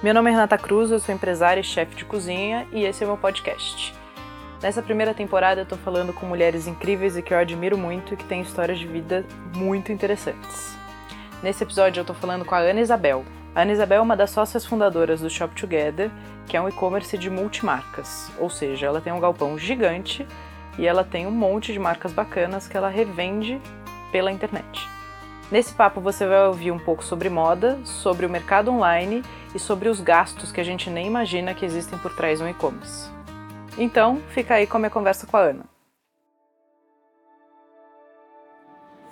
Meu nome é Renata Cruz, eu sou empresária e chefe de cozinha e esse é o meu podcast. Nessa primeira temporada eu tô falando com mulheres incríveis e que eu admiro muito e que têm histórias de vida muito interessantes. Nesse episódio eu tô falando com a Ana Isabel. A Ana Isabel é uma das sócias fundadoras do Shop Together, que é um e-commerce de multimarcas, ou seja, ela tem um galpão gigante e ela tem um monte de marcas bacanas que ela revende pela internet. Nesse papo você vai ouvir um pouco sobre moda, sobre o mercado online e sobre os gastos que a gente nem imagina que existem por trás de um e-commerce. Então, fica aí com a minha conversa com a Ana.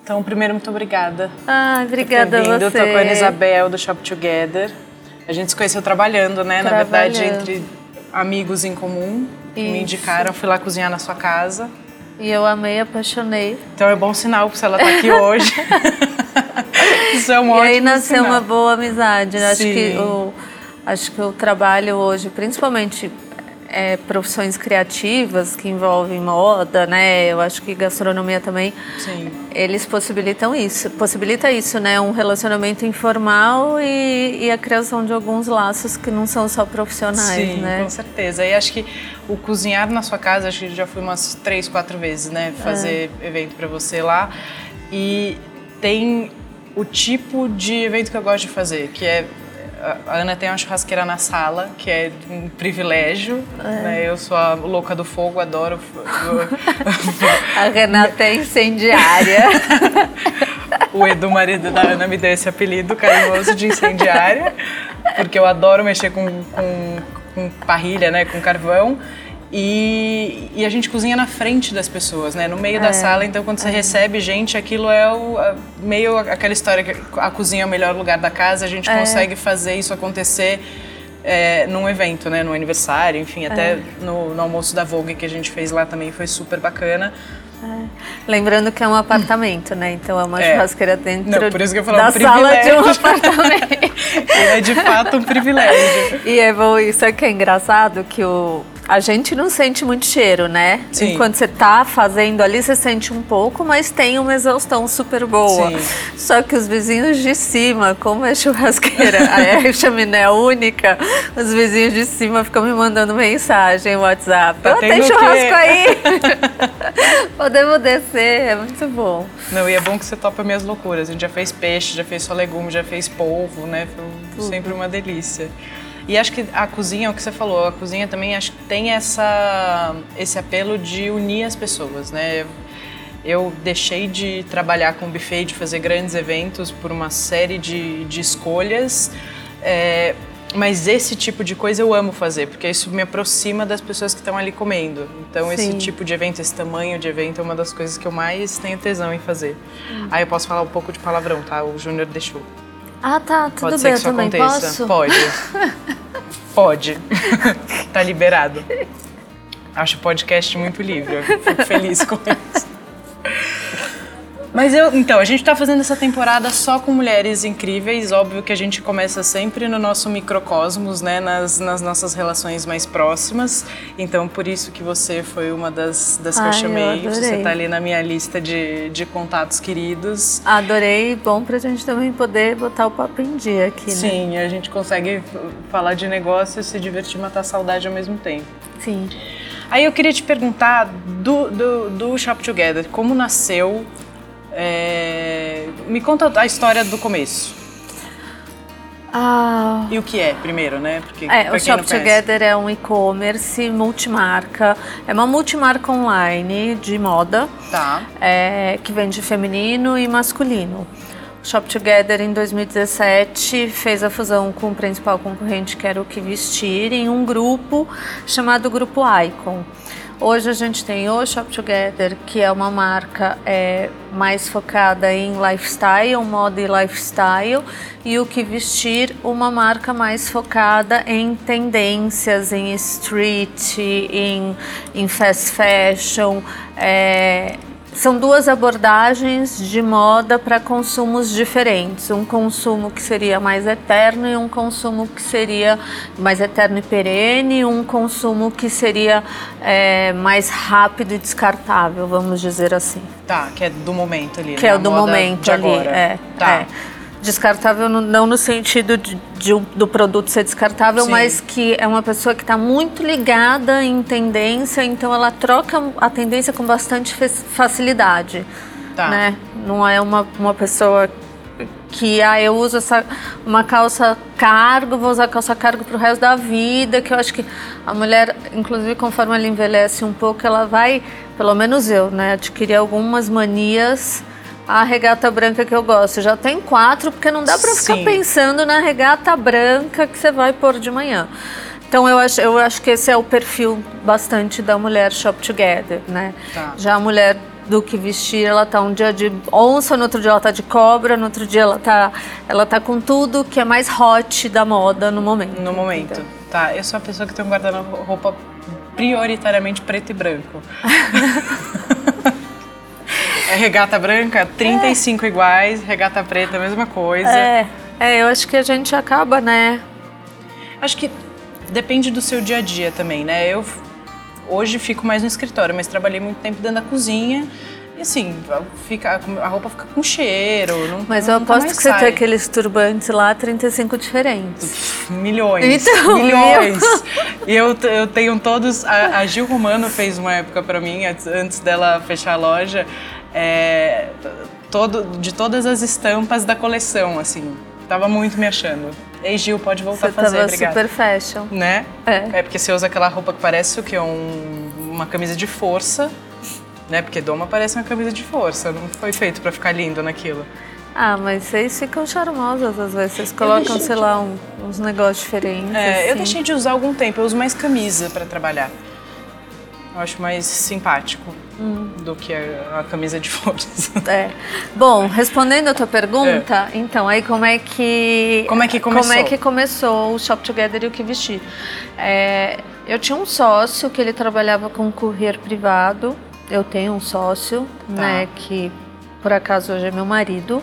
Então, primeiro, muito obrigada. Ah, obrigada por ter vindo. a você. Eu tô com a Ana Isabel do Shop Together. A gente se conheceu trabalhando, né? Na verdade, entre amigos em comum. Isso. Me indicaram, fui lá cozinhar na sua casa. E eu amei, apaixonei. Então é bom sinal se ela tá aqui hoje. Isso é um e ótimo aí nasceu sinal. uma boa amizade. Acho Sim. que, o, acho que o trabalho hoje, principalmente é, profissões criativas que envolvem moda, né? Eu acho que gastronomia também. Sim. Eles possibilitam isso, possibilita isso, né? Um relacionamento informal e, e, a criação de alguns laços que não são só profissionais, Sim, né? com certeza. E acho que o cozinhar na sua casa, acho que já fui umas três, quatro vezes, né? Fazer é. evento para você lá. E tem o tipo de evento que eu gosto de fazer, que é a Ana tem uma churrasqueira na sala, que é um privilégio. É. Né? Eu sou a louca do fogo, adoro. a Renata é incendiária. o Edu, marido da Ana, me deu esse apelido carinhoso de incendiária, porque eu adoro mexer com, com, com parrilha, né? com carvão. E, e, a gente cozinha na frente das pessoas, né? No meio é, da sala, então quando você é. recebe gente, aquilo é o, a, meio aquela história que a cozinha é o melhor lugar da casa, a gente é. consegue fazer isso acontecer é, num evento, né? No aniversário, enfim, até no, no, almoço da Vogue que a gente fez lá também foi super bacana. É. Lembrando que é um apartamento, né? Então é uma churrasqueira dentro Não, por isso que eu falo, da um sala de um apartamento. é de fato um privilégio. E é bom, isso é que é engraçado, que o a gente não sente muito cheiro, né? Sim. Enquanto você tá fazendo ali, você sente um pouco, mas tem uma exaustão super boa. Sim. Só que os vizinhos de cima, como é churrasqueira, é chaminé única, os vizinhos de cima ficam me mandando mensagem no WhatsApp. Tá oh, tem churrasco aí! Podemos descer, é muito bom. Não, e é bom que você topa minhas loucuras. A gente já fez peixe, já fez só legume, já fez polvo, né? Foi sempre uma delícia. E acho que a cozinha, o que você falou, a cozinha também acho que tem essa, esse apelo de unir as pessoas, né? Eu deixei de trabalhar com buffet, de fazer grandes eventos por uma série de, de escolhas, é, mas esse tipo de coisa eu amo fazer, porque isso me aproxima das pessoas que estão ali comendo. Então, Sim. esse tipo de evento, esse tamanho de evento é uma das coisas que eu mais tenho tesão em fazer. Hum. Aí eu posso falar um pouco de palavrão, tá? O Júnior deixou. Ah, tá, tudo Pode bem, ser que isso também aconteça. posso? Pode. Pode. tá liberado. Acho o podcast muito livre. Fico feliz com isso. Mas eu, então, a gente está fazendo essa temporada só com mulheres incríveis. Óbvio que a gente começa sempre no nosso microcosmos, né, nas, nas nossas relações mais próximas. Então, por isso que você foi uma das, das que Ai, eu chamei. eu você está ali na minha lista de, de contatos queridos. Adorei. Bom para a gente também poder botar o papo em dia aqui, né? Sim, a gente consegue falar de negócio, se divertir, matar a saudade ao mesmo tempo. Sim. Aí eu queria te perguntar do, do, do Shop Together, como nasceu é... Me conta a história do começo. Ah, E o que é, primeiro, né? Porque, é, o Shop. Together é um e-commerce multimarca. É uma multimarca online de moda Tá. é, que vende feminino e masculino. Shop Together em 2017 fez a fusão com o principal concorrente que era o Que Vestir em um grupo chamado Grupo Icon. Hoje a gente tem o Shop Together, que é uma marca é, mais focada em lifestyle, moda e lifestyle, e o Que Vestir, uma marca mais focada em tendências, em street, em, em fast fashion. É, são duas abordagens de moda para consumos diferentes. Um consumo que seria mais eterno e um consumo que seria mais eterno e perene, um consumo que seria é, mais rápido e descartável, vamos dizer assim. Tá, que é do momento ali. Que né? é do momento ali. Agora. É, Tá. é. Descartável não no sentido de, de, do produto ser descartável, Sim. mas que é uma pessoa que está muito ligada em tendência, então ela troca a tendência com bastante facilidade. Tá. Né? Não é uma, uma pessoa que ah, eu uso essa, uma calça cargo, vou usar calça cargo para o resto da vida, que eu acho que a mulher, inclusive conforme ela envelhece um pouco, ela vai, pelo menos eu, né, adquirir algumas manias a regata branca que eu gosto. Já tem quatro, porque não dá para ficar pensando na regata branca que você vai pôr de manhã. Então eu acho, eu acho que esse é o perfil bastante da mulher shop together, né? Tá. Já a mulher do que vestir, ela tá um dia de onça, no outro dia ela tá de cobra, no outro dia ela tá, ela tá com tudo que é mais hot da moda no momento. No momento. Então. Tá, eu sou a pessoa que tem um guarda-roupa prioritariamente preto e branco. É regata branca, 35 é. iguais, regata preta, a mesma coisa. É, é, eu acho que a gente acaba, né? Acho que depende do seu dia a dia também, né? Eu hoje fico mais no escritório, mas trabalhei muito tempo dentro da cozinha. E assim, fica, a roupa fica com cheiro. Não, Mas eu aposto que sai. você tem aqueles turbantes lá, 35 diferentes. Milhões. Então, milhões. e eu, eu tenho todos. A, a Gil Romano fez uma época para mim, antes dela fechar a loja é, todo, de todas as estampas da coleção, assim. Tava muito me achando. Ei, Gil, pode voltar você a fazer, tava obrigada. super fashion. Né? É. É porque você usa aquela roupa que parece o quê? Um, uma camisa de força, né? Porque doma parece uma camisa de força, não foi feito para ficar lindo naquilo. Ah, mas vocês ficam charmosas às vezes. Vocês colocam, sei lá, um, uns negócios diferentes. É, assim. eu deixei de usar algum tempo. Eu uso mais camisa para trabalhar. Eu acho mais simpático hum. do que a, a, camisa de força. É. Bom, respondendo a tua pergunta, é. então, aí como é que... Como é que começou? Como é que começou o Shop Together e o que vestir? É, eu tinha um sócio que ele trabalhava com courier privado. Eu tenho um sócio, tá. né, que por acaso hoje é meu marido.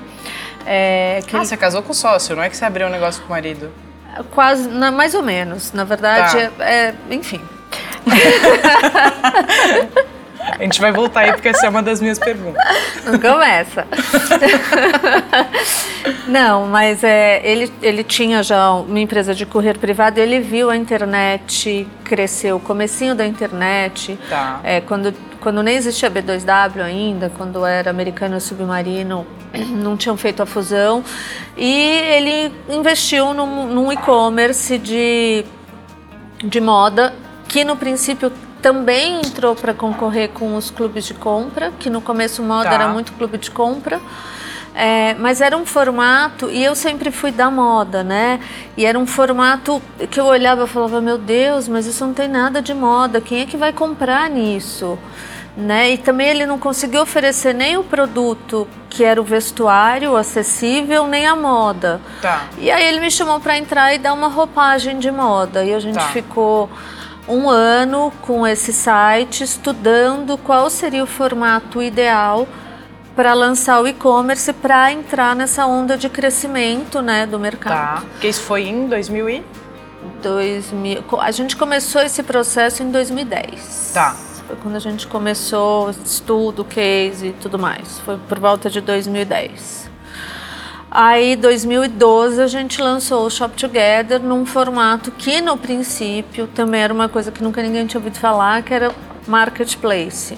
É, ah, ele... você casou com o sócio, não é que você abriu um negócio com o marido? Quase, na, mais ou menos. Na verdade, tá. é, é, enfim, a gente vai voltar aí porque essa é uma das minhas perguntas. Não começa. Não, mas é, ele, ele tinha já uma empresa de correr privado, ele viu a internet crescer, o comecinho da internet, tá. é, quando, quando nem existia B2W ainda, quando era americano submarino, não tinham feito a fusão, e ele investiu num, num e-commerce de, de moda que no princípio também entrou para concorrer com os clubes de compra, que no começo o moda tá. era muito clube de compra. É, mas era um formato, e eu sempre fui da moda, né? E era um formato que eu olhava e falava, meu Deus, mas isso não tem nada de moda, quem é que vai comprar nisso? Né? E também ele não conseguiu oferecer nem o produto que era o vestuário acessível, nem a moda. Tá. E aí ele me chamou para entrar e dar uma roupagem de moda. E a gente tá. ficou um ano com esse site estudando qual seria o formato ideal para lançar o e-commerce para entrar nessa onda de crescimento né, do mercado. Tá. Que isso foi em 2000 e? 2000, a gente começou esse processo em 2010. Tá. Foi quando a gente começou estudo, case e tudo mais. Foi por volta de 2010. Aí, 2012, a gente lançou o Shop Together num formato que, no princípio, também era uma coisa que nunca ninguém tinha ouvido falar, que era marketplace.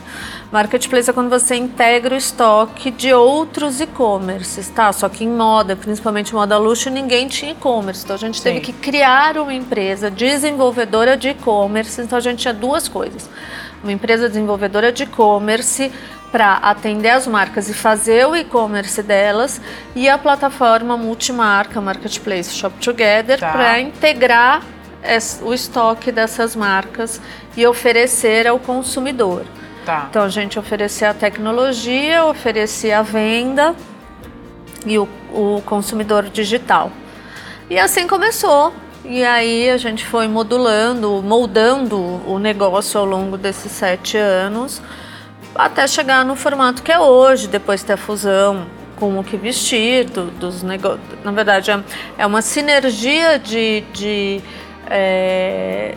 Marketplace é quando você integra o estoque de outros e-commerces, tá? Só que em moda, principalmente moda luxo, ninguém tinha e-commerce. Então a gente Sim. teve que criar uma empresa desenvolvedora de e-commerce. Então a gente tinha duas coisas. Uma empresa desenvolvedora de e-commerce para atender as marcas e fazer o e-commerce delas e a plataforma multimarca Marketplace Shop Together tá. para integrar o estoque dessas marcas e oferecer ao consumidor. Tá. Então a gente oferecia a tecnologia, oferecia a venda e o, o consumidor digital. E assim começou. E aí a gente foi modulando, moldando o negócio ao longo desses sete anos até chegar no formato que é hoje, depois ter a fusão com o que vestir, do, dos negócios. Na verdade, é, é uma sinergia de, de, é,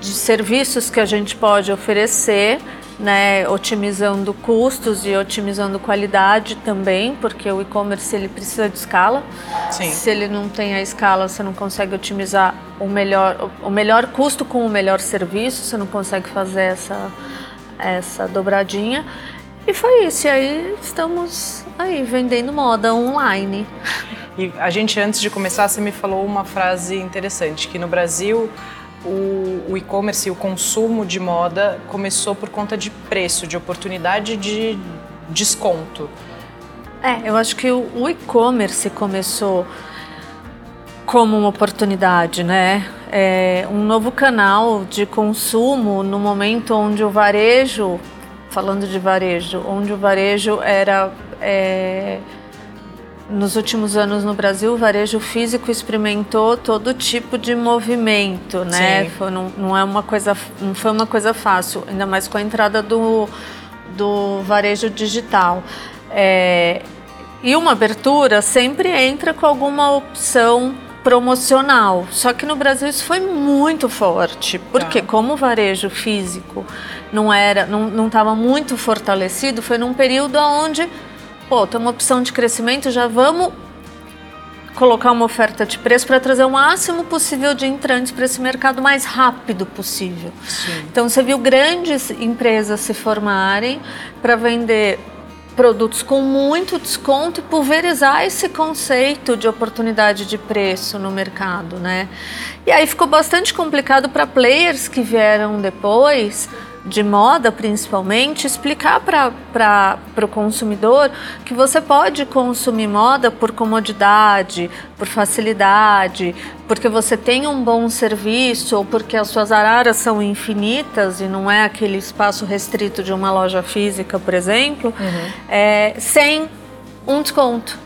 de serviços que a gente pode oferecer né, otimizando custos e otimizando qualidade também, porque o e-commerce ele precisa de escala. Sim. Se ele não tem a escala, você não consegue otimizar o melhor, o melhor custo com o melhor serviço, você não consegue fazer essa, essa dobradinha. E foi isso, e aí estamos aí vendendo moda online. E a gente, antes de começar, você me falou uma frase interessante, que no Brasil o, o e-commerce e o consumo de moda começou por conta de preço, de oportunidade de desconto. É, eu acho que o, o e-commerce começou como uma oportunidade, né? É um novo canal de consumo no momento onde o varejo, falando de varejo, onde o varejo era é, nos últimos anos no Brasil, o varejo físico experimentou todo tipo de movimento, né? Foi, não, não, é uma coisa, não foi uma coisa fácil, ainda mais com a entrada do, do varejo digital. É, e uma abertura sempre entra com alguma opção promocional. Só que no Brasil isso foi muito forte, porque tá. como o varejo físico não era, não estava muito fortalecido, foi num período onde pô, tem uma opção de crescimento, já vamos colocar uma oferta de preço para trazer o máximo possível de entrantes para esse mercado mais rápido possível. Sim. Então você viu grandes empresas se formarem para vender produtos com muito desconto e pulverizar esse conceito de oportunidade de preço no mercado, né? E aí ficou bastante complicado para players que vieram depois de moda principalmente, explicar para o consumidor que você pode consumir moda por comodidade, por facilidade, porque você tem um bom serviço ou porque as suas araras são infinitas e não é aquele espaço restrito de uma loja física, por exemplo, uhum. é, sem um desconto.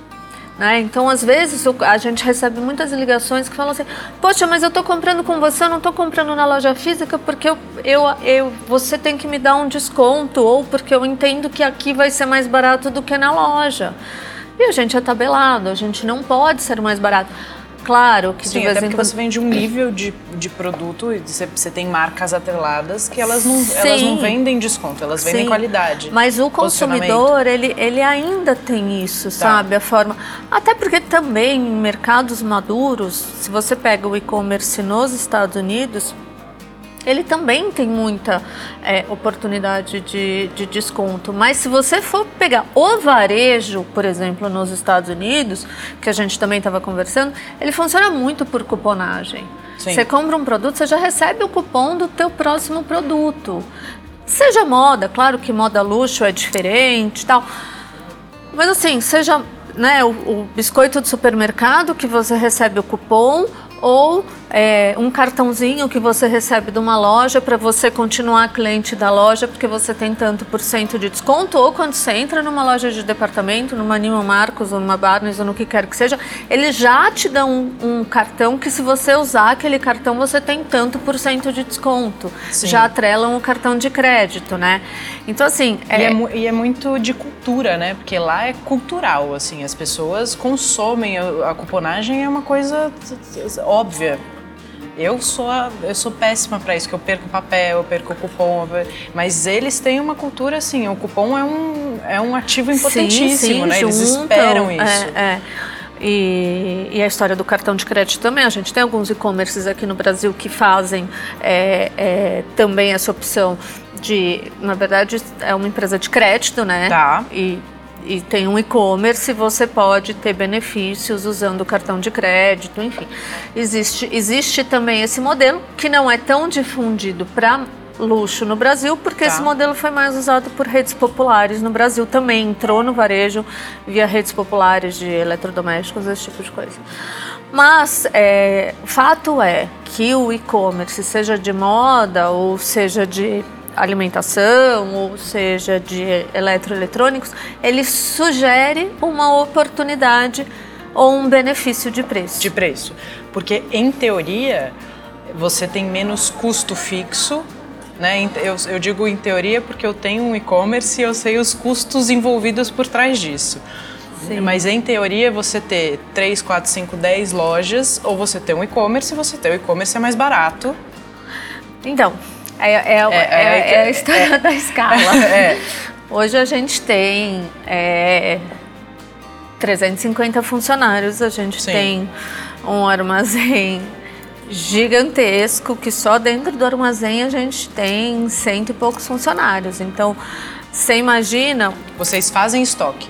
Né? Então, às vezes, a gente recebe muitas ligações que falam assim: Poxa, mas eu estou comprando com você, eu não estou comprando na loja física porque eu, eu, eu, você tem que me dar um desconto, ou porque eu entendo que aqui vai ser mais barato do que na loja. E a gente é tabelado, a gente não pode ser mais barato. Claro que Sim, de vez até em porque você vende um nível de, de produto e você, você tem marcas atreladas que elas não, elas não vendem desconto, elas vendem Sim. qualidade. Mas o consumidor, ele, ele ainda tem isso, tá. sabe? A forma. Até porque também em mercados maduros, se você pega o e-commerce nos Estados Unidos, ele também tem muita é, oportunidade de, de, desconto. Mas se você for pegar o varejo, por exemplo, nos Estados Unidos, que a gente também estava conversando, ele funciona muito por cuponagem. Sim. Você compra um produto, você já recebe o cupom do teu próximo produto. Seja moda, claro que moda luxo é diferente tal. Mas assim, seja né, o, o biscoito do supermercado que você recebe o cupom ou é, um cartãozinho que você recebe de uma loja para você continuar cliente da loja porque você tem tanto por cento de desconto ou quando você entra numa loja de departamento, numa Nima Marcos ou numa Barnes ou no que quer que seja, eles já te dão um, um, cartão que se você usar aquele cartão você tem tanto por cento de desconto. Sim. Já atrelam o cartão de crédito, né? Então assim... É... E, é, e é muito de cultura, né? Porque lá é cultural, assim, as pessoas consomem, a, a cuponagem é uma coisa óbvia. Eu sou, a, eu sou péssima para isso, que eu perco papel, eu perco cupom, mas eles têm uma cultura assim, o cupom é um, é um ativo importantíssimo, sim, sim, né? Eles esperam isso. É, é. E, e, a história do cartão de crédito também. A gente tem alguns e-commerces aqui no Brasil que fazem é, é, também essa opção de, na verdade, é uma empresa de crédito, né? Tá. E e tem um e-commerce, você pode ter benefícios usando o cartão de crédito, enfim. Existe, existe também esse modelo que não é tão difundido para luxo no Brasil, porque tá. esse modelo foi mais usado por redes populares no Brasil também, entrou no varejo via redes populares de eletrodomésticos, esse tipo de coisa. Mas é, fato é que o e-commerce, seja de moda ou seja de alimentação, ou seja, de eletroeletrônicos, ele sugere uma oportunidade ou um benefício de preço. De preço. Porque, em teoria, você tem menos custo fixo. Né? Eu, eu digo em teoria porque eu tenho um e-commerce e eu sei os custos envolvidos por trás disso. Sim. Mas em teoria você ter 3, 4, 5, 10 lojas ou você ter um e-commerce, você ter o um e-commerce é mais barato. Então, É, é, é, é, é a história da escala. Hoje a gente tem 350 funcionários, a gente Sim. tem um armazém gigantesco que só dentro do armazém a gente tem cento e poucos funcionários. Então, você imagina. Vocês fazem estoque?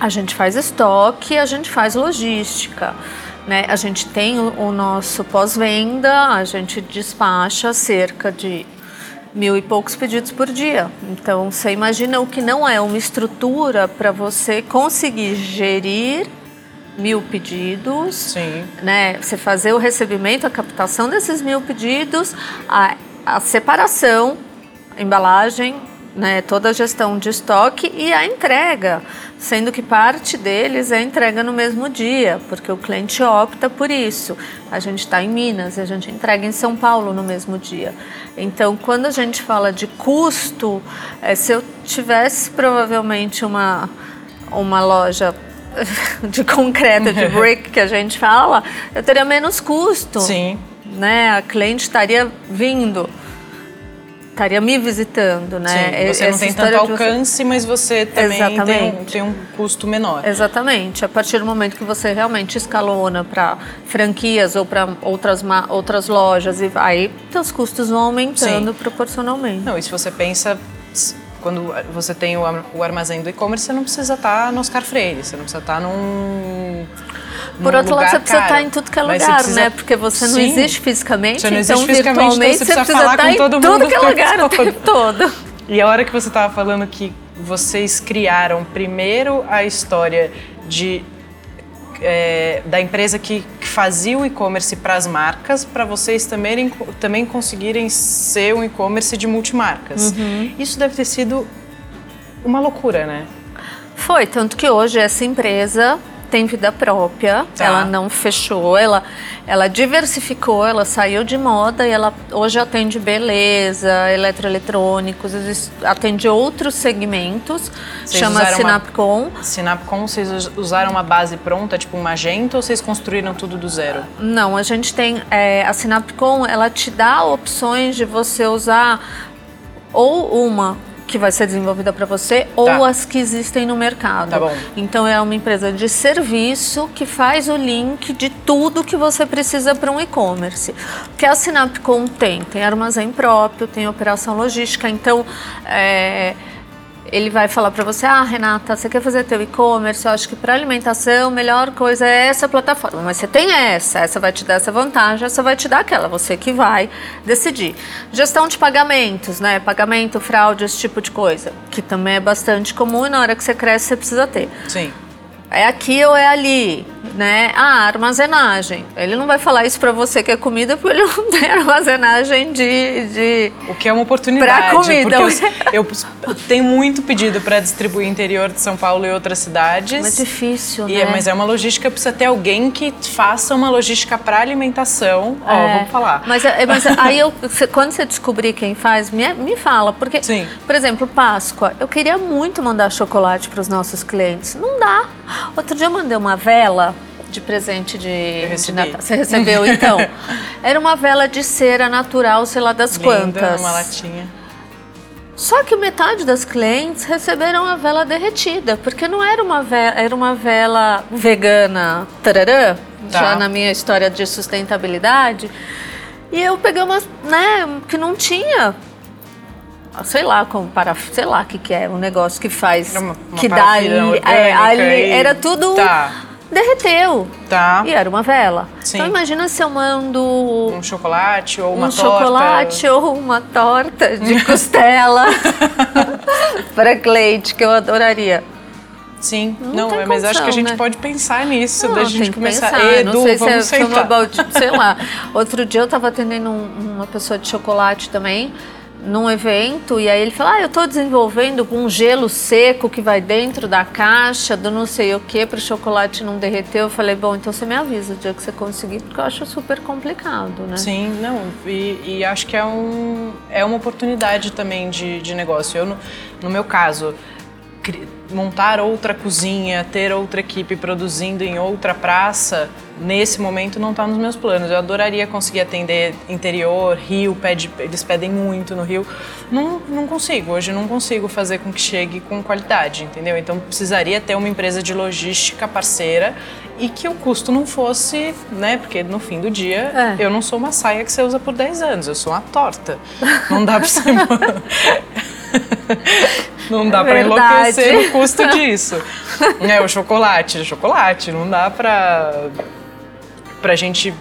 A gente faz estoque, a gente faz logística. Né? A gente tem o, o nosso pós-venda, a gente despacha cerca de mil e poucos pedidos por dia. Então, você imagina o que não é uma estrutura para você conseguir gerir mil pedidos, Sim. né? Você fazer o recebimento, a captação desses mil pedidos, a, a separação, a embalagem, né, toda a gestão de estoque e a entrega, sendo que parte deles é entrega no mesmo dia, porque o cliente opta por isso. A gente está em Minas, a gente entrega em São Paulo no mesmo dia. Então, quando a gente fala de custo, é, se eu tivesse provavelmente uma, uma loja de concreto, de brick que a gente fala, eu teria menos custo. Sim. Né? A cliente estaria vindo estaria me visitando, né? Sim, você Essa não tem tanto alcance, você... mas você também tem um, tem um, custo menor. Exatamente. A partir do momento que você realmente escalona para franquias ou para outras, outras lojas, e aí seus custos vão aumentando Sim. proporcionalmente. Não, e se você pensa quando você tem o armazém do e-commerce, você não precisa estar tá no Oscar Freire, você não precisa estar tá num por outro lado, você precisa estar em tudo que é lugar, precisa... né? Porque você não Sim. existe fisicamente, você não existe então fisicamente, virtualmente então você precisa, falar estar com todo em tudo que é lugar o tempo todo. E a hora que você estava falando que vocês criaram primeiro a história de é, da empresa que, que fazia o e-commerce para as marcas, para vocês também, também conseguirem ser um e-commerce de multimarcas. Uhum. Isso deve ter sido uma loucura, né? Foi, tanto que hoje essa empresa tem vida própria, tá. ela não fechou, ela, ela diversificou, ela saiu de moda e ela hoje atende beleza, eletroeletrônicos, atende outros segmentos, vocês chama Sinapcom. Uma, Sinapcom, vocês usaram uma base pronta, tipo um Magento, ou vocês construíram tudo do zero? Não, a gente tem, é, a Sinapcom, ela te dá opções de você usar ou uma que vai ser desenvolvida para você tá. ou as que existem no mercado. Tá bom. Então é uma empresa de serviço que faz o link de tudo que você precisa para um e-commerce. O que a Sinapcom tem? Tem armazém próprio, tem operação logística, então é, ele vai falar para você, ah, Renata, você quer fazer teu e-commerce? Eu acho que para alimentação a melhor coisa é essa plataforma. Mas você tem essa, essa vai te dar essa vantagem, essa vai te dar aquela. Você que vai decidir. Gestão de pagamentos, né? Pagamento, fraude, esse tipo de coisa, que também é bastante comum e na hora que você cresce você precisa ter. Sim é aqui ou é ali, né? Ah, armazenagem. Ele não vai falar isso para você que é comida porque ele não tem armazenagem de, de o que é uma oportunidade. Pra comida. Eu, eu tenho muito pedido para distribuir interior de São Paulo e outras cidades. Mas é difícil, e é, né? É, mas é uma logística precisa ter alguém que faça uma logística para alimentação. Ó, é. vamos falar. Mas, é, mas aí eu, quando você descobrir quem faz, me, me fala, porque, Sim. por exemplo, Páscoa, eu queria muito mandar chocolate para os nossos clientes. Não dá. Outro dia eu mandei uma vela de presente de, de Natal. Você recebeu então? Era uma vela de cera natural, sei lá das Linda, quantas. uma latinha. Só que metade das clientes receberam a vela derretida, porque não era uma vela, era uma vela vegana, tararã, tá. já na minha história de sustentabilidade. E eu peguei uma, né, que não tinha sei lá, como para, sei lá o que, que é, um negócio que faz, uma, uma que dá ali, é, ali era tudo tá. Derreteu. Tá. E era uma vela. Sim. Então imagina se eu mando um chocolate ou uma um torta. chocolate ou uma torta de costela para Cleide, que eu adoraria. Sim, não, não mas acho que a gente né? pode pensar nisso, não, da gente começar. Pensar. Edu, não sei vamos se é uma balde, sei lá. Outro dia eu estava atendendo um, uma pessoa de chocolate também num evento e aí ele falou: Ah, eu estou desenvolvendo um gelo seco que vai dentro da caixa do não sei o que para o chocolate não derreter. Eu falei: Bom, então você me avisa o dia que você conseguir, porque eu acho super complicado, né? Sim, não, e, e acho que é, um, é uma oportunidade também de, de negócio. Eu, no, no meu caso, montar outra cozinha, ter outra equipe produzindo em outra praça nesse momento não está nos meus planos. Eu adoraria conseguir atender interior, Rio, pede, eles pedem muito no Rio. Não, não consigo, hoje não consigo fazer com que chegue com qualidade, entendeu? Então precisaria ter uma empresa de logística parceira e que o custo não fosse, né? Porque no fim do dia é. eu não sou uma saia que você usa por 10 anos, eu sou uma torta. Não dá pra ser. Não dá para enlouquecer o custo disso. é o chocolate, chocolate, não dá para para a gente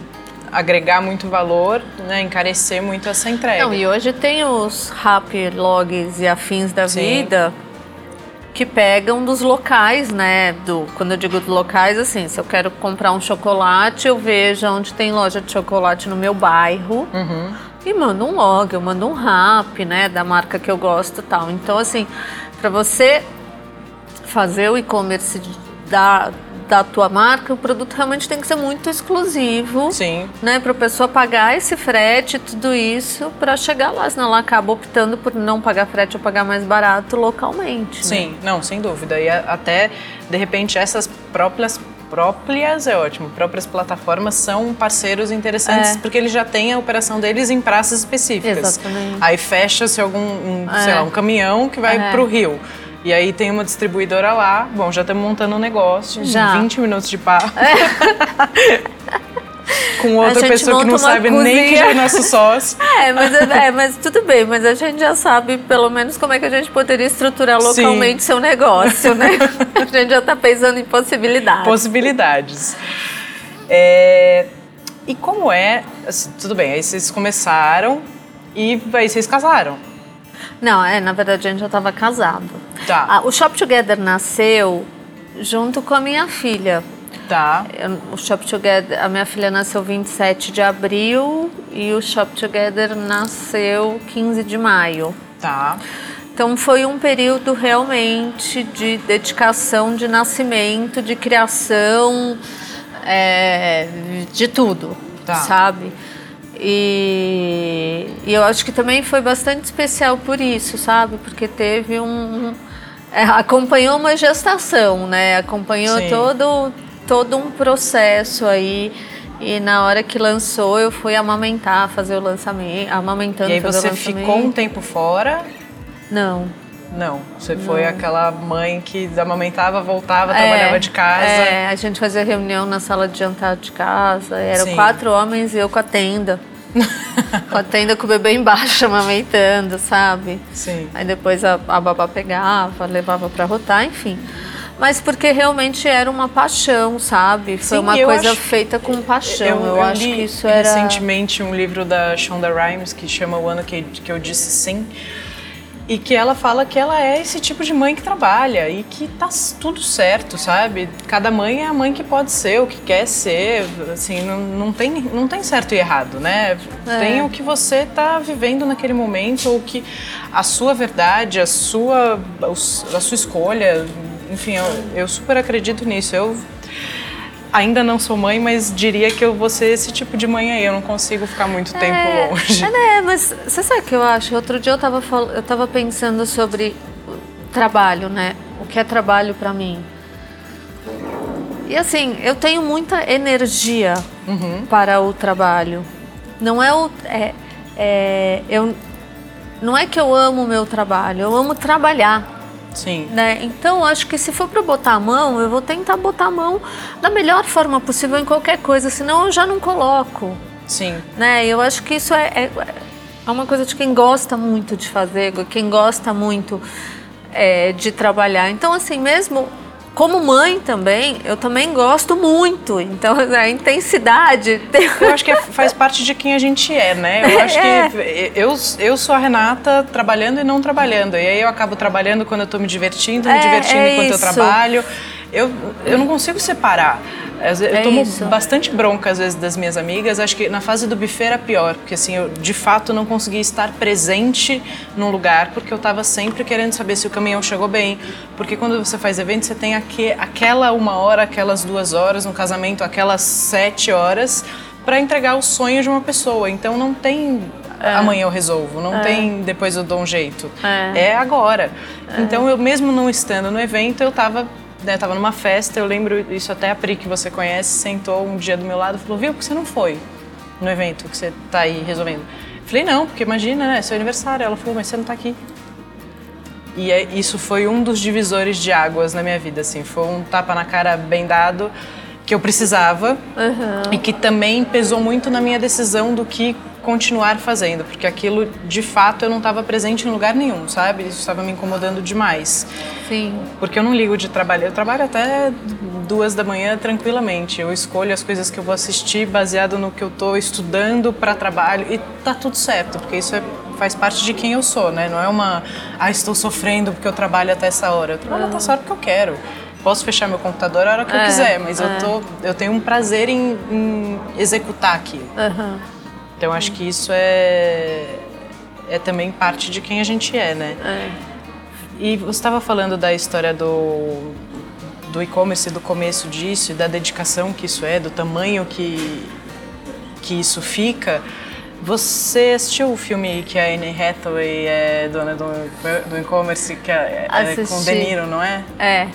agregar muito valor, né, encarecer muito essa entrega. Não, e hoje tem os rap logs e afins da Sim. vida que pegam dos locais, né? Do, quando eu digo dos locais, assim, se eu quero comprar um chocolate, eu vejo onde tem loja de chocolate no meu bairro uhum. e mando um log, eu mando um rap, né? Da marca que eu gosto tal. Então, assim, para você fazer o e-commerce da, da tua marca, o produto realmente tem que ser muito exclusivo. Sim. Né, para a pessoa pagar esse frete, tudo isso, para chegar lá. Senão ela acaba optando por não pagar frete ou pagar mais barato localmente. Né? Sim, né? não, sem dúvida. E até, de repente, essas próprias próprias é ótimo. Próprias plataformas são parceiros interessantes é. porque eles já têm a operação deles em praças específicas. Exatamente. Aí fecha-se algum, um, é. sei lá, um caminhão que vai é. para o Rio. E aí tem uma distribuidora lá, bom, já estamos montando um negócio, já. 20 minutos de papo. É. Com outra pessoa que não sabe cozinha. nem que é nosso sócio. É mas, é, mas tudo bem, mas a gente já sabe pelo menos como é que a gente poderia estruturar localmente Sim. seu negócio, né? a gente já está pensando em possibilidades. Possibilidades. É, e como é, assim, tudo bem, aí vocês começaram e aí vocês casaram. Não, é, na verdade a gente já estava casado. Tá. Ah, o Shop Together nasceu junto com a minha filha. Tá. O Shop Together, a minha filha nasceu 27 de abril e o Shop Together nasceu 15 de maio. Tá. Então foi um período realmente de dedicação, de nascimento, de criação, é, de tudo, tá. sabe? E, e, eu acho que também foi bastante especial por isso, sabe? Porque teve um. É, acompanhou uma gestação, né? Acompanhou todo, todo um processo aí. E na hora que lançou, eu fui amamentar, fazer o lançamento, amamentando. E aí você ficou um tempo fora? Não. Não, você Não. foi aquela mãe que amamentava, voltava, é, trabalhava de casa. É, a gente fazia reunião na sala de jantar de casa. Eram Sim. quatro homens e eu com a tenda. com a tenda com o bebê embaixo amamentando, sabe? Sim. Aí depois a, a babá pegava, levava para rotar, enfim. Mas porque realmente era uma paixão, sabe? Foi Sim, uma coisa acho, feita com paixão. Eu, eu, eu acho que isso era. Recentemente um livro da Shonda Rhimes que chama O Ano que, que Eu Disse Sim e que ela fala que ela é esse tipo de mãe que trabalha e que tá tudo certo, sabe? Cada mãe é a mãe que pode ser, o que quer ser, assim, não, não, tem, não tem certo e errado, né? É. Tem o que você tá vivendo naquele momento, ou que a sua verdade, a sua, a sua escolha, enfim, eu, eu super acredito nisso. Eu Ainda não sou mãe, mas diria que eu vou ser esse tipo de mãe aí. Eu não consigo ficar muito é, tempo longe. É, né? Mas você sabe o que eu acho? Outro dia eu estava eu tava pensando sobre trabalho, né? O que é trabalho para mim. E assim, eu tenho muita energia uhum. para o trabalho. Não é o. É, é, eu, não é que eu amo o meu trabalho, eu amo trabalhar. Sim. Né? Então, acho que se for para botar a mão, eu vou tentar botar a mão da melhor forma possível em qualquer coisa, senão eu já não coloco. Sim. Né? Eu acho que isso é, é, é uma coisa de quem gosta muito de fazer, quem gosta muito é, de trabalhar. Então, assim, mesmo como mãe também, eu também gosto muito. Então, a intensidade. Eu acho que faz parte de quem a gente é, né? Eu acho é. que eu, eu sou a Renata trabalhando e não trabalhando. E aí eu acabo trabalhando quando eu tô me divertindo, me é, divertindo é enquanto isso. eu trabalho. Eu, eu não consigo separar. Eu é tomo isso. bastante bronca às vezes das minhas amigas. Acho que na fase do buffet era pior, porque assim, eu de fato não conseguia estar presente num lugar, porque eu estava sempre querendo saber se o caminhão chegou bem. Porque quando você faz evento, você tem aqui, aquela uma hora, aquelas duas horas, no casamento, aquelas sete horas para entregar o sonho de uma pessoa. Então não tem é. amanhã eu resolvo, não é. tem depois eu dou um jeito. É, é agora. É. Então eu mesmo não estando no evento, eu estava né, eu tava numa festa, eu lembro isso até a Pri, que você conhece, sentou um dia do meu lado e falou, viu, por que você não foi no evento que você tá aí resolvendo? Falei, não, porque imagina, né, é seu aniversário. Ela falou, mas você não tá aqui. E é, isso foi um dos divisores de águas na minha vida, assim. Foi um tapa na cara bem dado que eu precisava uhum. e que também pesou muito na minha decisão do que continuar fazendo, porque aquilo de fato eu não estava presente em lugar nenhum, sabe? Isso estava me incomodando demais. Sim. Porque eu não ligo de trabalho, eu trabalho até duas da manhã tranquilamente. Eu escolho as coisas que eu vou assistir baseado no que eu estou estudando para trabalho e tá tudo certo, porque isso é, faz parte de quem eu sou, né? Não é uma, ah, estou sofrendo porque eu trabalho até essa hora. Eu trabalho até essa hora porque eu quero posso fechar meu computador a hora que é, eu quiser, mas é. eu, tô, eu tenho um prazer em, em executar aquilo. Uhum. Então acho que isso é, é também parte de quem a gente é, né? É. E você estava falando da história do, do e-commerce, do começo disso, e da dedicação que isso é, do tamanho que, que isso fica. Você assistiu o filme que a Anne Hathaway é dona do, do e-commerce, que é, é com De Niro, não é? É.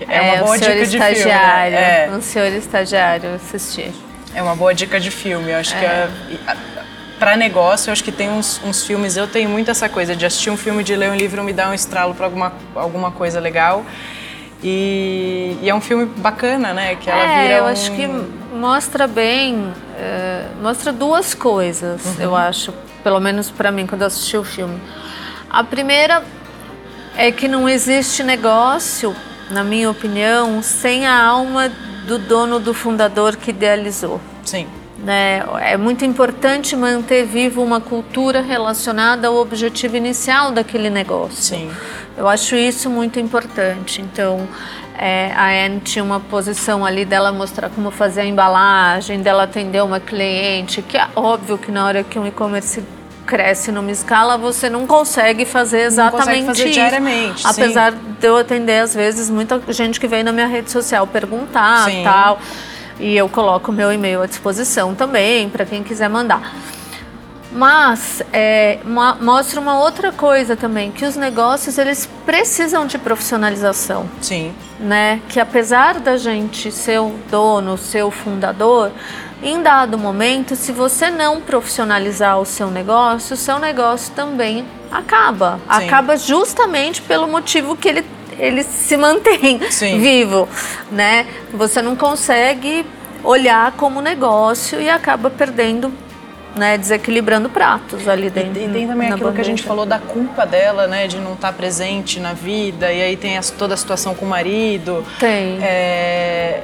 É uma é, boa dica de filme. Né? É. Um senhor estagiário, assisti. É uma boa dica de filme. Eu acho é. que é, para negócio, eu acho que tem uns, uns, filmes. Eu tenho muito essa coisa de assistir um filme, de ler um livro, me dar um estralo para alguma, alguma coisa legal. E, e, é um filme bacana, né? Que ela é, vira. Eu um... acho que mostra bem, uh, mostra duas coisas, uhum. eu acho, pelo menos para mim quando eu assisti o filme. A primeira é que não existe negócio, na minha opinião, sem a alma do dono, do fundador que idealizou. Sim. Né? É muito importante manter vivo uma cultura relacionada ao objetivo inicial daquele negócio. Sim. Eu acho isso muito importante. Então, é, a Anne tinha uma posição ali dela mostrar como fazer a embalagem, dela atender uma cliente, que é óbvio que na hora que um e-commerce cresce numa escala, você não consegue fazer exatamente não consegue fazer isso. diariamente. Apesar sim. de eu atender, às vezes, muita gente que vem na minha rede social perguntar sim. tal. E eu coloco meu e-mail à disposição também, para quem quiser mandar. Mas é, mostra uma outra coisa também, que os negócios eles precisam de profissionalização. Sim. Né? Que apesar da gente ser o dono, ser o fundador, em dado momento, se você não profissionalizar o seu negócio, o seu negócio também acaba. Sim. Acaba justamente pelo motivo que ele, ele se mantém Sim. vivo, né? Você não consegue olhar como negócio e acaba perdendo né, desequilibrando pratos ali dentro. E, tem também aquilo bandeja. que a gente falou da culpa dela, né, de não estar tá presente na vida, e aí tem as, toda a situação com o marido. Tem. É,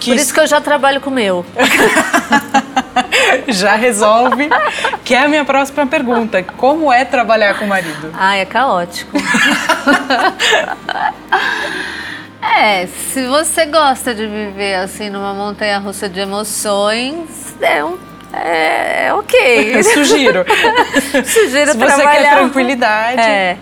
que... Por isso que eu já trabalho com o meu. já resolve. Que é a minha próxima pergunta. Como é trabalhar com o marido? Ah, é caótico. é, se você gosta de viver assim numa montanha russa de emoções, é um é, é ok. Sugiro. Sugiro Se trabalhar. você quer tranquilidade. É.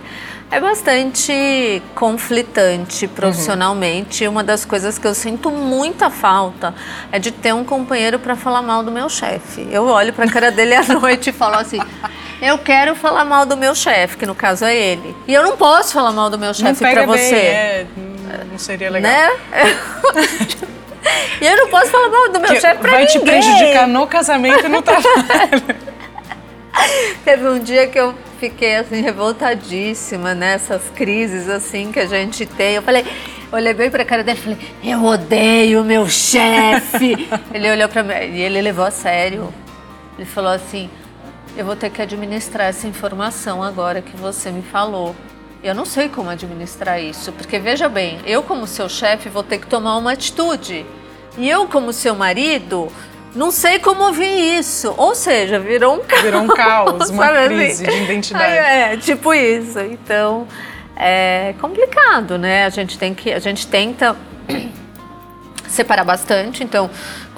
É bastante conflitante profissionalmente. Uhum. Uma das coisas que eu sinto muita falta é de ter um companheiro para falar mal do meu chefe. Eu olho para a cara dele à noite e falo assim: eu quero falar mal do meu chefe, que no caso é ele. E eu não posso falar mal do meu chefe para você. É, não seria legal. Né? E eu não posso falar mal do meu chefe para ninguém. Vai te prejudicar no casamento e no trabalho. Teve um dia que eu fiquei assim revoltadíssima nessas crises assim que a gente tem. Eu falei, olhei bem para a cara dele e falei: "Eu odeio meu chefe". ele olhou para mim e ele levou a sério. Ele falou assim: "Eu vou ter que administrar essa informação agora que você me falou". Eu não sei como administrar isso, porque veja bem, eu como seu chefe vou ter que tomar uma atitude. E eu como seu marido não sei como ouvir isso. Ou seja, virou um caos. Virou um caos, uma crise assim? de identidade. É, tipo isso. Então, é complicado, né? A gente tem que, a gente tenta separar bastante. Então,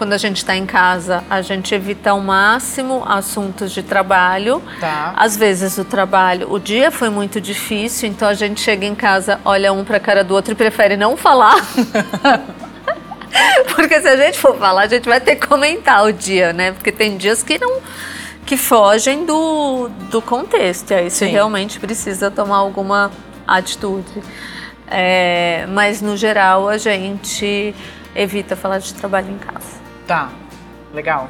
quando a gente está em casa, a gente evita ao máximo assuntos de trabalho. Tá. Às vezes o trabalho, o dia foi muito difícil, então a gente chega em casa, olha um para a cara do outro e prefere não falar. Porque se a gente for falar, a gente vai ter que comentar o dia, né? Porque tem dias que não que fogem do, do contexto. E aí você realmente precisa tomar alguma atitude. É, mas no geral a gente evita falar de trabalho em casa. Tá, legal.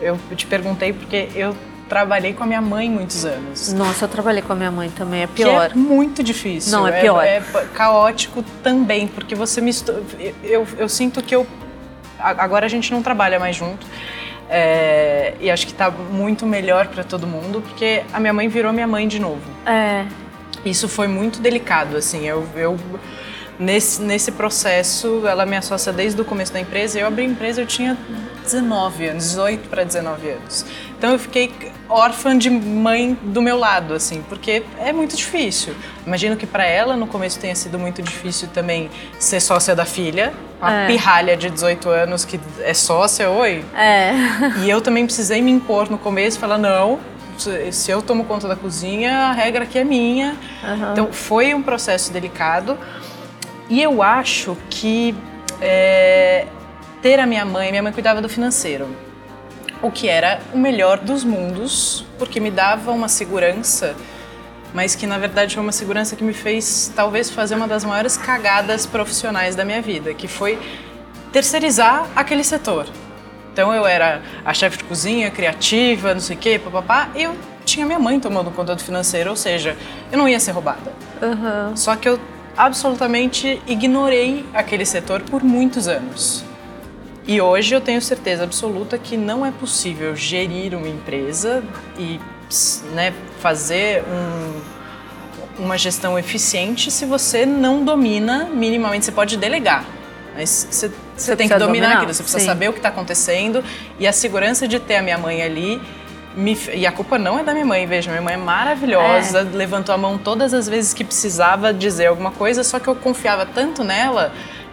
Eu te perguntei porque eu trabalhei com a minha mãe muitos anos. Nossa, eu trabalhei com a minha mãe também, é pior. Que é muito difícil. Não, é pior. É, é caótico também, porque você mistura. Eu, eu sinto que eu. Agora a gente não trabalha mais junto. É, e acho que tá muito melhor para todo mundo, porque a minha mãe virou minha mãe de novo. É. Isso foi muito delicado, assim. Eu, eu nesse, nesse processo, ela me associa desde o começo da empresa. Eu abri a empresa, eu tinha 19 anos, 18 para 19 anos. Então eu fiquei órfã de mãe do meu lado, assim, porque é muito difícil. Imagino que para ela no começo tenha sido muito difícil também ser sócia da filha, uma é. pirralha de 18 anos que é sócia, oi. É. E eu também precisei me impor no começo, falar não, se eu tomo conta da cozinha, a regra aqui é minha. Uhum. Então foi um processo delicado. E eu acho que é, ter a minha mãe, minha mãe cuidava do financeiro, o que era o melhor dos mundos, porque me dava uma segurança, mas que na verdade foi uma segurança que me fez talvez fazer uma das maiores cagadas profissionais da minha vida, que foi terceirizar aquele setor. Então eu era a chefe de cozinha, criativa, não sei o quê, papapá, e eu tinha minha mãe tomando conta do financeiro, ou seja, eu não ia ser roubada. Uhum. Só que eu absolutamente ignorei aquele setor por muitos anos. E hoje eu tenho certeza absoluta que não é possível gerir uma empresa e né, fazer um, uma gestão eficiente se você não domina minimamente. Você pode delegar, mas você, você, tem que dominar, dominar, aquilo, você precisa sim. saber o que está acontecendo e a segurança de ter a minha mãe ali me, e a culpa não é da minha mãe, veja, minha mãe é maravilhosa, é. levantou a mão todas as vezes que precisava dizer alguma coisa, só que eu confiava tanto nela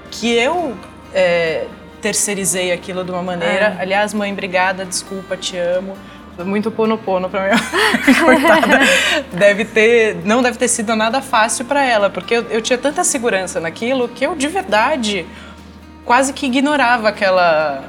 que eu é, terceirizei aquilo de uma maneira. É. Aliás, mãe, obrigada, desculpa, te amo. Muito pono-pono pra minha coitada. deve ter, não deve ter sido nada fácil para ela, porque eu, eu tinha tanta segurança naquilo que eu de verdade quase que ignorava aquela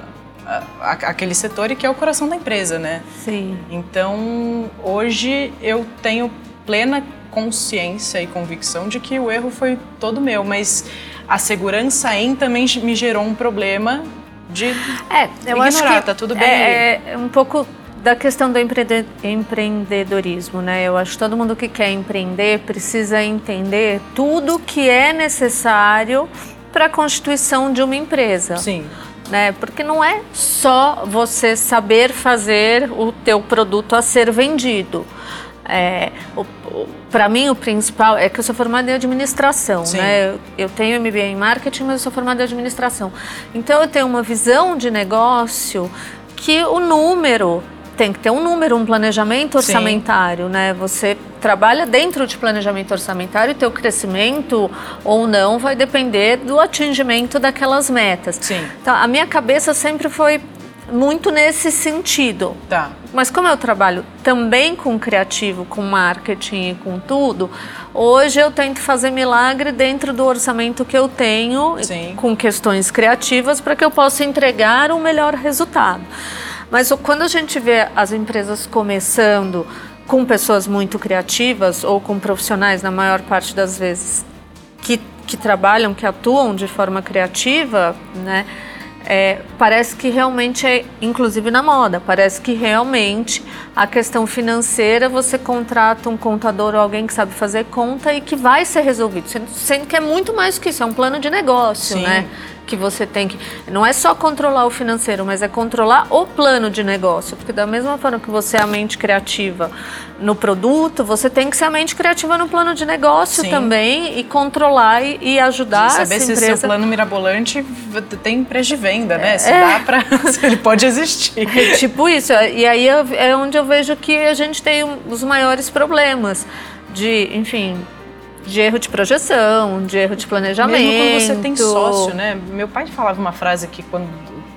aquele setor e que é o coração da empresa, né? Sim. Então, hoje eu tenho plena consciência e convicção de que o erro foi todo meu, mas a segurança em também me gerou um problema de é, eu ignorar, acho que tá tudo bem. É, é um pouco da questão do empreendedorismo, né? Eu acho que todo mundo que quer empreender precisa entender tudo que é necessário para a constituição de uma empresa. Sim né? Porque não é só você saber fazer o teu produto a ser vendido. É, para mim o principal é que eu sou formada em administração, Sim. né? Eu, eu tenho MBA em marketing, mas eu sou formada em administração. Então eu tenho uma visão de negócio que o número tem que ter um número, um planejamento orçamentário, Sim. né? Você trabalha dentro de planejamento orçamentário e teu crescimento ou não vai depender do atingimento daquelas metas. Sim. Então, a minha cabeça sempre foi muito nesse sentido. Tá. Mas como eu trabalho também com criativo, com marketing e com tudo, hoje eu tento fazer milagre dentro do orçamento que eu tenho, Sim. com questões criativas, para que eu possa entregar um melhor resultado. Mas quando a gente vê as empresas começando com pessoas muito criativas ou com profissionais, na maior parte das vezes, que, que trabalham, que atuam de forma criativa, né? É, parece que realmente é, inclusive na moda, parece que realmente a questão financeira você contrata um contador ou alguém que sabe fazer conta e que vai ser resolvido, sendo, sendo que é muito mais que isso, é um plano de negócio, Sim. né? Que você tem que. Não é só controlar o financeiro, mas é controlar o plano de negócio. Porque, da mesma forma que você é a mente criativa no produto, você tem que ser a mente criativa no plano de negócio Sim. também e controlar e, e ajudar Sim, saber se empresa... seu plano mirabolante tem preço de venda, né? Se é. dá para. ele pode existir. É tipo isso. E aí é onde eu vejo que a gente tem os maiores problemas de, enfim, de erro de projeção, de erro de planejamento. Mesmo quando você tem sócio, né? Meu pai falava uma frase que quando,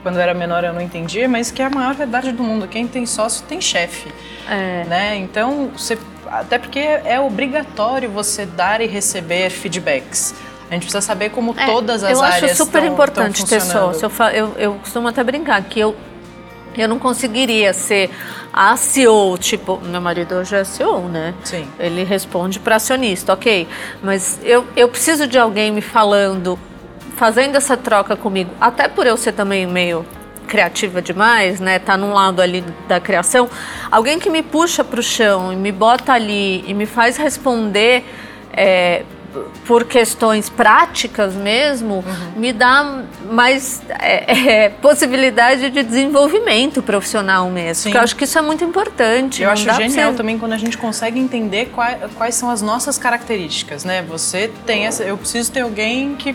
quando era menor eu não entendia, mas que é a maior verdade do mundo. Quem tem sócio tem chefe. É. Né? Então, você, até porque é obrigatório você dar e receber feedbacks. A gente precisa saber como é, todas as áreas Eu acho super importante ter sócio. Eu, eu, eu costumo até brincar que eu Eu não conseguiria ser a CEO, tipo, meu marido hoje é CEO, né? Sim. Ele responde para acionista, ok. Mas eu, eu preciso de alguém me falando, fazendo essa troca comigo, até por eu ser também meio criativa demais, né? Tá num lado ali da criação, alguém que me puxa para o chão e me bota ali e me faz responder é, por questões práticas mesmo, uhum. me dá mais é, é, possibilidade de desenvolvimento profissional mesmo. Sim. Porque eu acho que isso é muito importante. Eu acho genial você... também quando a gente consegue entender quais, quais são as nossas características, né? Você tem essa. Eu preciso ter alguém que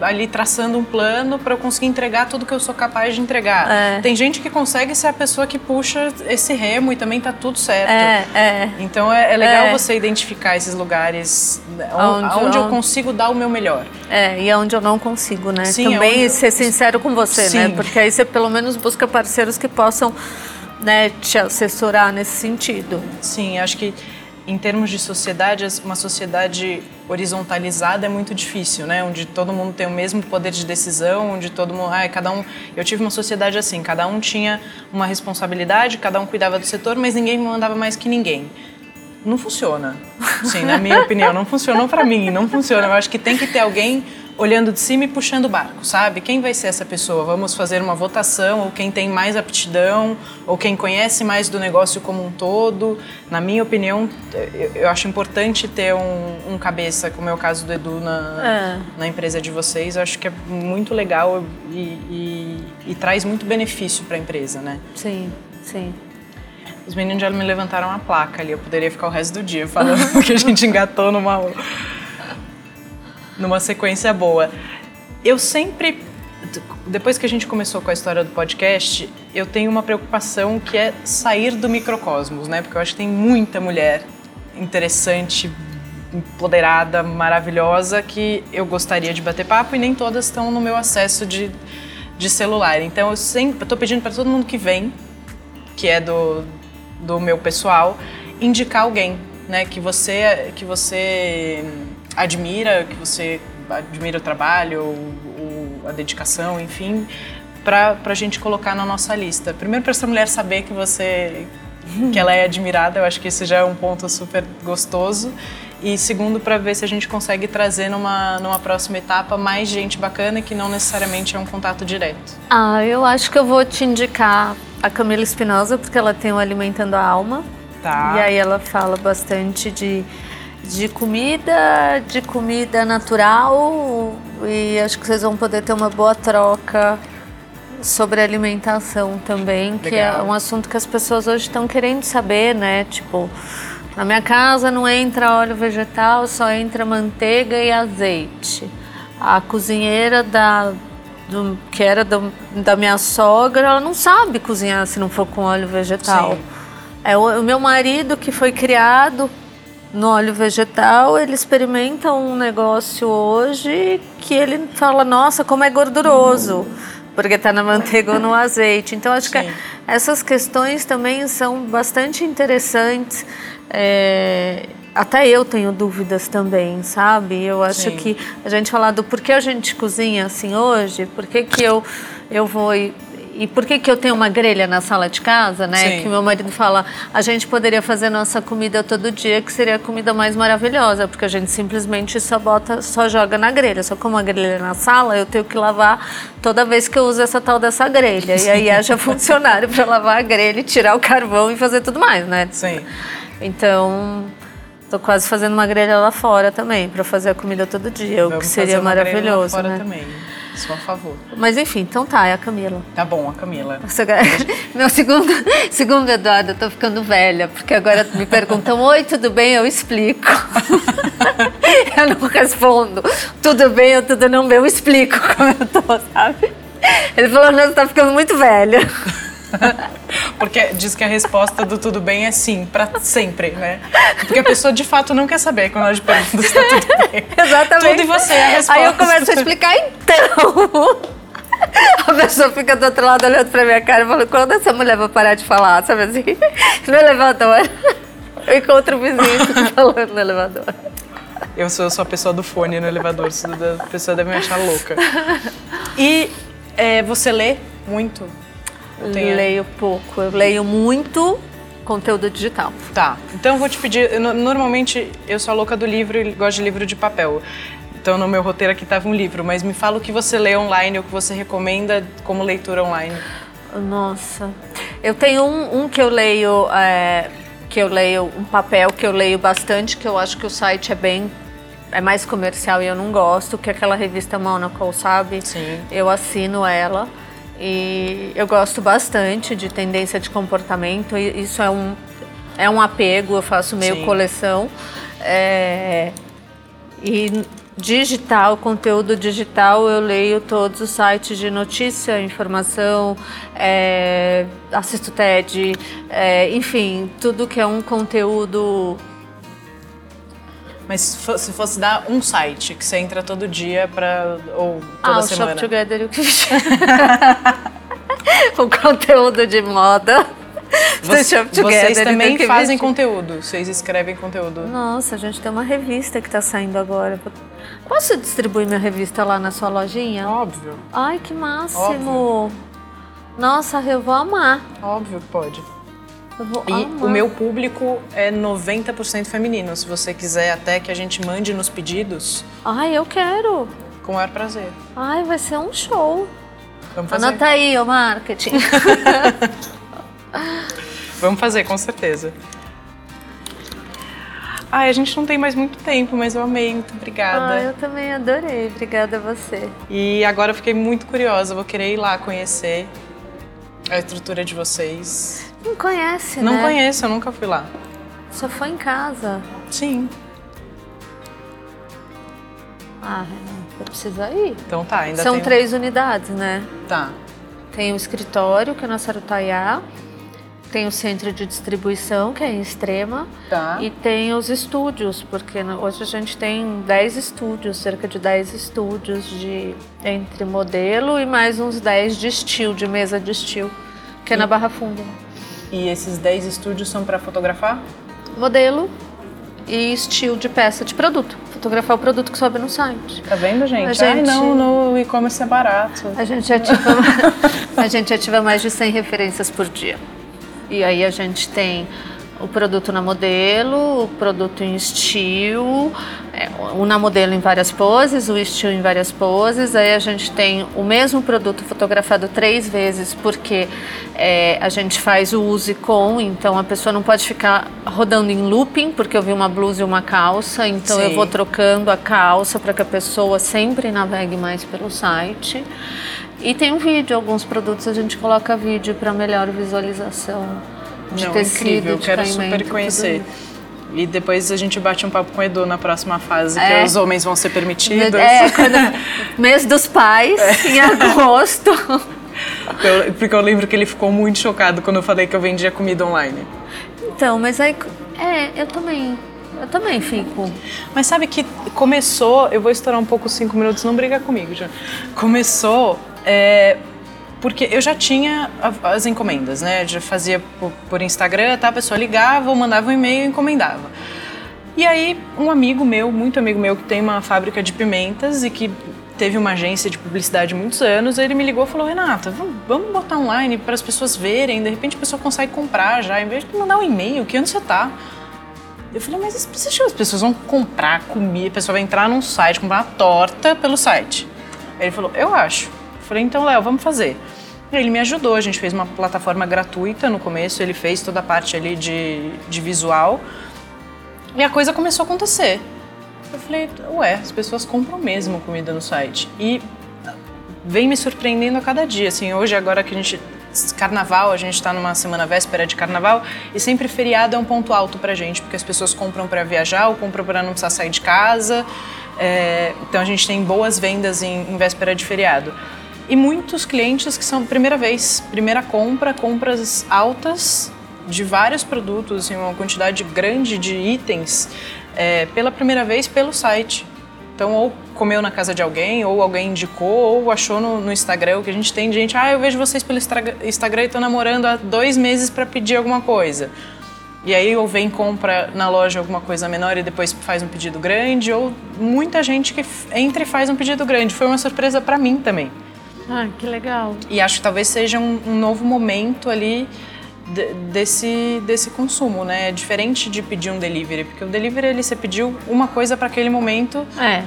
ali traçando um plano para eu conseguir entregar tudo que eu sou capaz de entregar. É. Tem gente que consegue ser a pessoa que puxa esse remo e também tá tudo certo. É, é. Então é, é legal você identificar esses lugares onde, onde eu consigo dar o meu melhor. É, e é onde eu não consigo, né? Sim, Também ser sincero com você, né? Sim. né? Porque aí você pelo menos busca parceiros que possam né, te assessorar nesse sentido. Sim, acho que em termos de sociedade, uma sociedade horizontalizada é muito difícil, né? Onde todo mundo tem o mesmo poder de decisão, onde todo mundo, ah, cada um, eu tive uma sociedade assim, cada um tinha uma responsabilidade, cada um cuidava do setor, mas ninguém mandava mais que ninguém não funciona. Sim, na minha opinião, não funcionou para mim, não funciona. Eu acho que tem que ter alguém olhando de cima e puxando o barco, sabe? Quem vai ser essa pessoa? Vamos fazer uma votação, ou quem tem mais aptidão, ou quem conhece mais do negócio como um todo. Na minha opinião, eu acho importante ter um, um cabeça, como é o caso do Edu na, é. na empresa de vocês. Eu acho que é muito legal e, e, e traz muito benefício para a empresa, né? Sim, sim. Os meninos já me levantaram a placa ali. Eu poderia ficar o resto do dia falando que a gente engatou numa, numa sequência boa. Eu sempre, depois que a gente começou com a história do podcast, eu tenho uma preocupação que é sair do microcosmos, né? Porque eu acho que tem muita mulher interessante, empoderada, maravilhosa que eu gostaria de bater papo e nem todas estão no meu acesso de, de celular. Então eu sempre estou pedindo para todo mundo que vem, que é do, do meu pessoal, indicar alguém, né, que você que você admira, que você admira o trabalho, a dedicação, enfim, para a gente colocar na nossa lista. Primeiro para essa mulher saber que você que ela é admirada, eu acho que esse já é um ponto super gostoso. E segundo, para ver se a gente consegue trazer numa, numa próxima etapa mais gente bacana que não necessariamente é um contato direto. Ah, eu acho que eu vou te indicar a Camila Espinosa, porque ela tem o Alimentando a Alma. Tá. E aí ela fala bastante de, de comida, de comida natural. E acho que vocês vão poder ter uma boa troca sobre alimentação também, Legal. que é um assunto que as pessoas hoje estão querendo saber, né? Tipo, na minha casa não entra óleo vegetal, só entra manteiga e azeite. A cozinheira da do, que era do, da minha sogra, ela não sabe cozinhar se não for com óleo vegetal. Sim. É o, o meu marido que foi criado no óleo vegetal, ele experimenta um negócio hoje que ele fala, nossa, como é gorduroso, porque está na manteiga ou no azeite. Então, acho Sim. que essas questões também são bastante interessantes. É, até eu tenho dúvidas também, sabe? Eu acho Sim. que a gente falar do porquê a gente cozinha assim hoje, por que, eu, eu vou. E por que, eu tenho uma grelha na sala de casa, né? Sim. Que meu marido fala, a gente poderia fazer nossa comida todo dia, que seria a comida mais maravilhosa, porque a gente simplesmente só bota, só joga na grelha. Só como a grelha na sala, eu tenho que lavar toda vez que eu uso essa tal dessa grelha. E aí haja funcionário para lavar a grelha, e tirar o carvão e fazer tudo mais, né? Sim. Então, Tô quase fazendo uma grelha lá fora também, para fazer a comida todo dia, o que seria maravilhoso. Lá fora né? também. Só a favor. Mas enfim, então tá, é a Camila. Tá bom, a Camila. Meu segundo, segundo Eduardo, eu tô ficando velha, porque agora me perguntam, oi, tudo bem? Eu explico. eu não respondo, tudo bem ou tudo não bem, eu explico como eu tô, sabe? Ele falou, não, você tá ficando muito velha. Porque diz que a resposta do tudo bem é sim, para sempre, né? Porque a pessoa de fato não quer saber quando a gente pergunta se tá tudo bem. Exatamente. Tudo e você é a resposta. Aí eu começo a explicar então. A pessoa fica do outro lado olhando pra minha cara e fala, quando essa mulher vai parar de falar, sabe assim? No elevador. Eu encontro o vizinho falando no elevador. Eu sou, eu sou a pessoa do fone no elevador, a pessoa deve me achar louca. E é, você lê muito? Eu tenho- Leio pouco. Eu leio muito conteúdo digital. Tá. Então eu vou te pedir. eu no- normalmente eu sou a louca do livro e gosto de livro de papel. Então no meu roteiro aqui tava um livro, mas me fala o que você lê online, o que você recomenda como leitura online. Nossa. Eu tenho um, um que eu leio, é, que eu leio, um papel que eu leio bastante, que eu acho que o site é bem. É mais comercial e eu não gosto, que é aquela revista Monocle, sabe? Sim. Eu assino ela e eu gosto bastante de tendência de comportamento. Isso é um, é um apego, eu faço meio Sim. coleção. É, e digital, conteúdo digital, eu leio todos os sites de notícia, informação, é, assisto TED, é, enfim, tudo que é um conteúdo. Mas se fo- se fosse dar um site que você entra todo dia para ou toda ah, o semana. Shop Together o que O conteúdo de moda. Você- vocês também fazem conteúdo, vocês escrevem conteúdo. Nossa, a gente tem uma revista que está saindo agora. Posso distribuir minha revista lá na sua lojinha? Óbvio, Ai, que máximo! Nossa, eu vou amar. óbvio que pode. E amar. o meu público é 90% feminino. Se você quiser até que a gente mande nos pedidos, Ai, eu quero. com o maior prazer. Ai, vai ser um show. Vamos fazer. Anota aí, o marketing. Vamos fazer, com certeza. Ai, a gente não tem mais muito tempo, mas eu amei, muito obrigada. Ai, eu também adorei. Obrigada a você. E agora eu fiquei muito curiosa, vou querer ir lá conhecer a estrutura de vocês. Não conhece, Não né? conheço, eu nunca fui lá. Só foi em casa. Sim. Ah, Renan, eu preciso ir. Então tá, ainda São tem... três unidades, né? Tá. Tem o escritório, que é na Sarutaiá. Tem o centro de distribuição, que é em Extrema. Tá. E tem os estúdios, porque hoje a gente tem 10 estúdios, cerca de 10 estúdios de entre modelo e mais uns 10 de estilo, de mesa de estilo, que é na Barra Funda. E esses 10 estúdios são pra fotografar? Modelo e estilo de peça de produto. Fotografar o produto que sobe no site. Tá vendo, gente? A Ai, gente- não, no e-commerce é barato. A gente ativa, a gente ativa mais de 100 referências por dia. E aí a gente tem o produto na modelo, o produto em estilo, é, o na modelo em várias poses, o estilo em várias poses. Aí a gente tem o mesmo produto fotografado três vezes, porque é, a gente faz o use com, então a pessoa não pode ficar rodando em looping, porque eu vi uma blusa e uma calça, então eu Sim. vou trocando a calça para que a pessoa sempre navegue mais pelo site. E tem um vídeo, alguns produtos a gente coloca vídeo para melhor visualização de Não, incrível, de quero super conhecer. E depois a gente bate um papo com o Edu na próxima fase, que É. os homens vão ser permitidos. É, quando, mês dos pais, É. em agosto. Eu- porque eu lembro que ele ficou muito chocado quando eu falei que eu vendia comida online. Então, mas aí, é, eu também, eu também fico. Mas sabe que começou, eu vou estourar um pouco os cinco minutos, não briga comigo, já. Começou é, porque eu já tinha as encomendas, né? Já fazia por, Instagram, tá? A pessoa ligava, ou mandava um e-mail e encomendava. E aí, um amigo meu, muito amigo meu, que tem uma fábrica de pimentas e que teve uma agência de publicidade muitos anos, ele me ligou e falou: Renata, vamos, botar online para as pessoas verem, de repente a pessoa consegue comprar já, em vez de mandar um e-mail, que onde você tá? Eu falei, mas as pessoas vão comprar comida, a pessoa vai entrar num site, comprar uma torta pelo site? Aí ele falou, eu acho. Falei, então, Léo, vamos fazer. Ele me ajudou, a gente fez uma plataforma gratuita no começo, ele fez toda a parte ali de, de visual. E a coisa começou a acontecer. Eu falei, ué, as pessoas compram mesmo comida no site. E vem me surpreendendo a cada dia. Assim, hoje, agora que a gente. Carnaval, a gente está numa semana véspera de carnaval e sempre feriado é um ponto alto pra gente, porque as pessoas compram para viajar ou compram para não precisar sair de casa. É, então a gente tem boas vendas em, em véspera de feriado. E muitos clientes que são primeira vez, primeira compra, compras altas de vários produtos, assim, uma quantidade grande de itens é, pela primeira vez pelo site. Então, ou comeu na casa de alguém, ou alguém indicou, ou achou no, no Instagram, o que a gente tem de gente, ah, eu vejo vocês pelo Instagram e tô namorando há dois meses para pedir alguma coisa. E aí, ou vem compra na loja alguma coisa menor e depois faz um pedido grande, ou muita gente que entra e faz um pedido grande. Foi uma surpresa para mim também. Ah, que legal. E acho que talvez seja um, um novo momento ali de, desse, desse consumo, né? É diferente de pedir um delivery, porque o delivery ele você pediu uma coisa para aquele momento. É.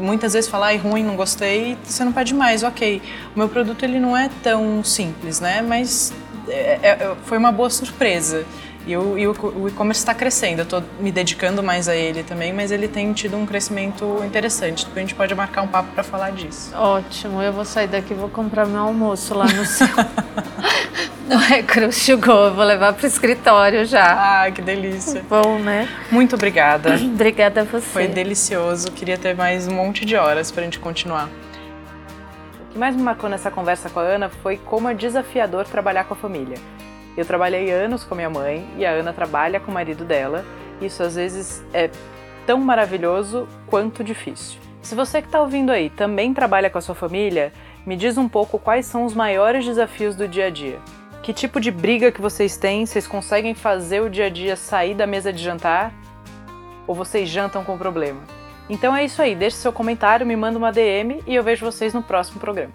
Muitas vezes falar ai ruim, não gostei, você não pede mais, ok. O meu produto ele não é tão simples, né? Mas é, é, foi uma boa surpresa. E o, e o e-commerce está crescendo, eu estou me dedicando mais a ele também, mas ele tem tido um crescimento interessante. Depois a gente pode marcar um papo para falar disso. Ótimo, eu vou sair daqui e vou comprar meu almoço lá no seu. Não é Cruz eu vou levar para o escritório já. Ah, que delícia. Bom, né? Muito obrigada. obrigada a você. Foi delicioso, queria ter mais um monte de horas para a gente continuar. O que mais me marcou nessa conversa com a Ana foi como é desafiador trabalhar com a família. Eu trabalhei anos com minha mãe e a Ana trabalha com o marido dela. Isso às vezes é tão maravilhoso quanto difícil. Se você que está ouvindo aí também trabalha com a sua família, me diz um pouco quais são os maiores desafios do dia a dia. Que tipo de briga que vocês têm? Vocês conseguem fazer o dia a dia sair da mesa de jantar? Ou vocês jantam com problema? Então é isso aí, deixe seu comentário, me manda uma DM e eu vejo vocês no próximo programa.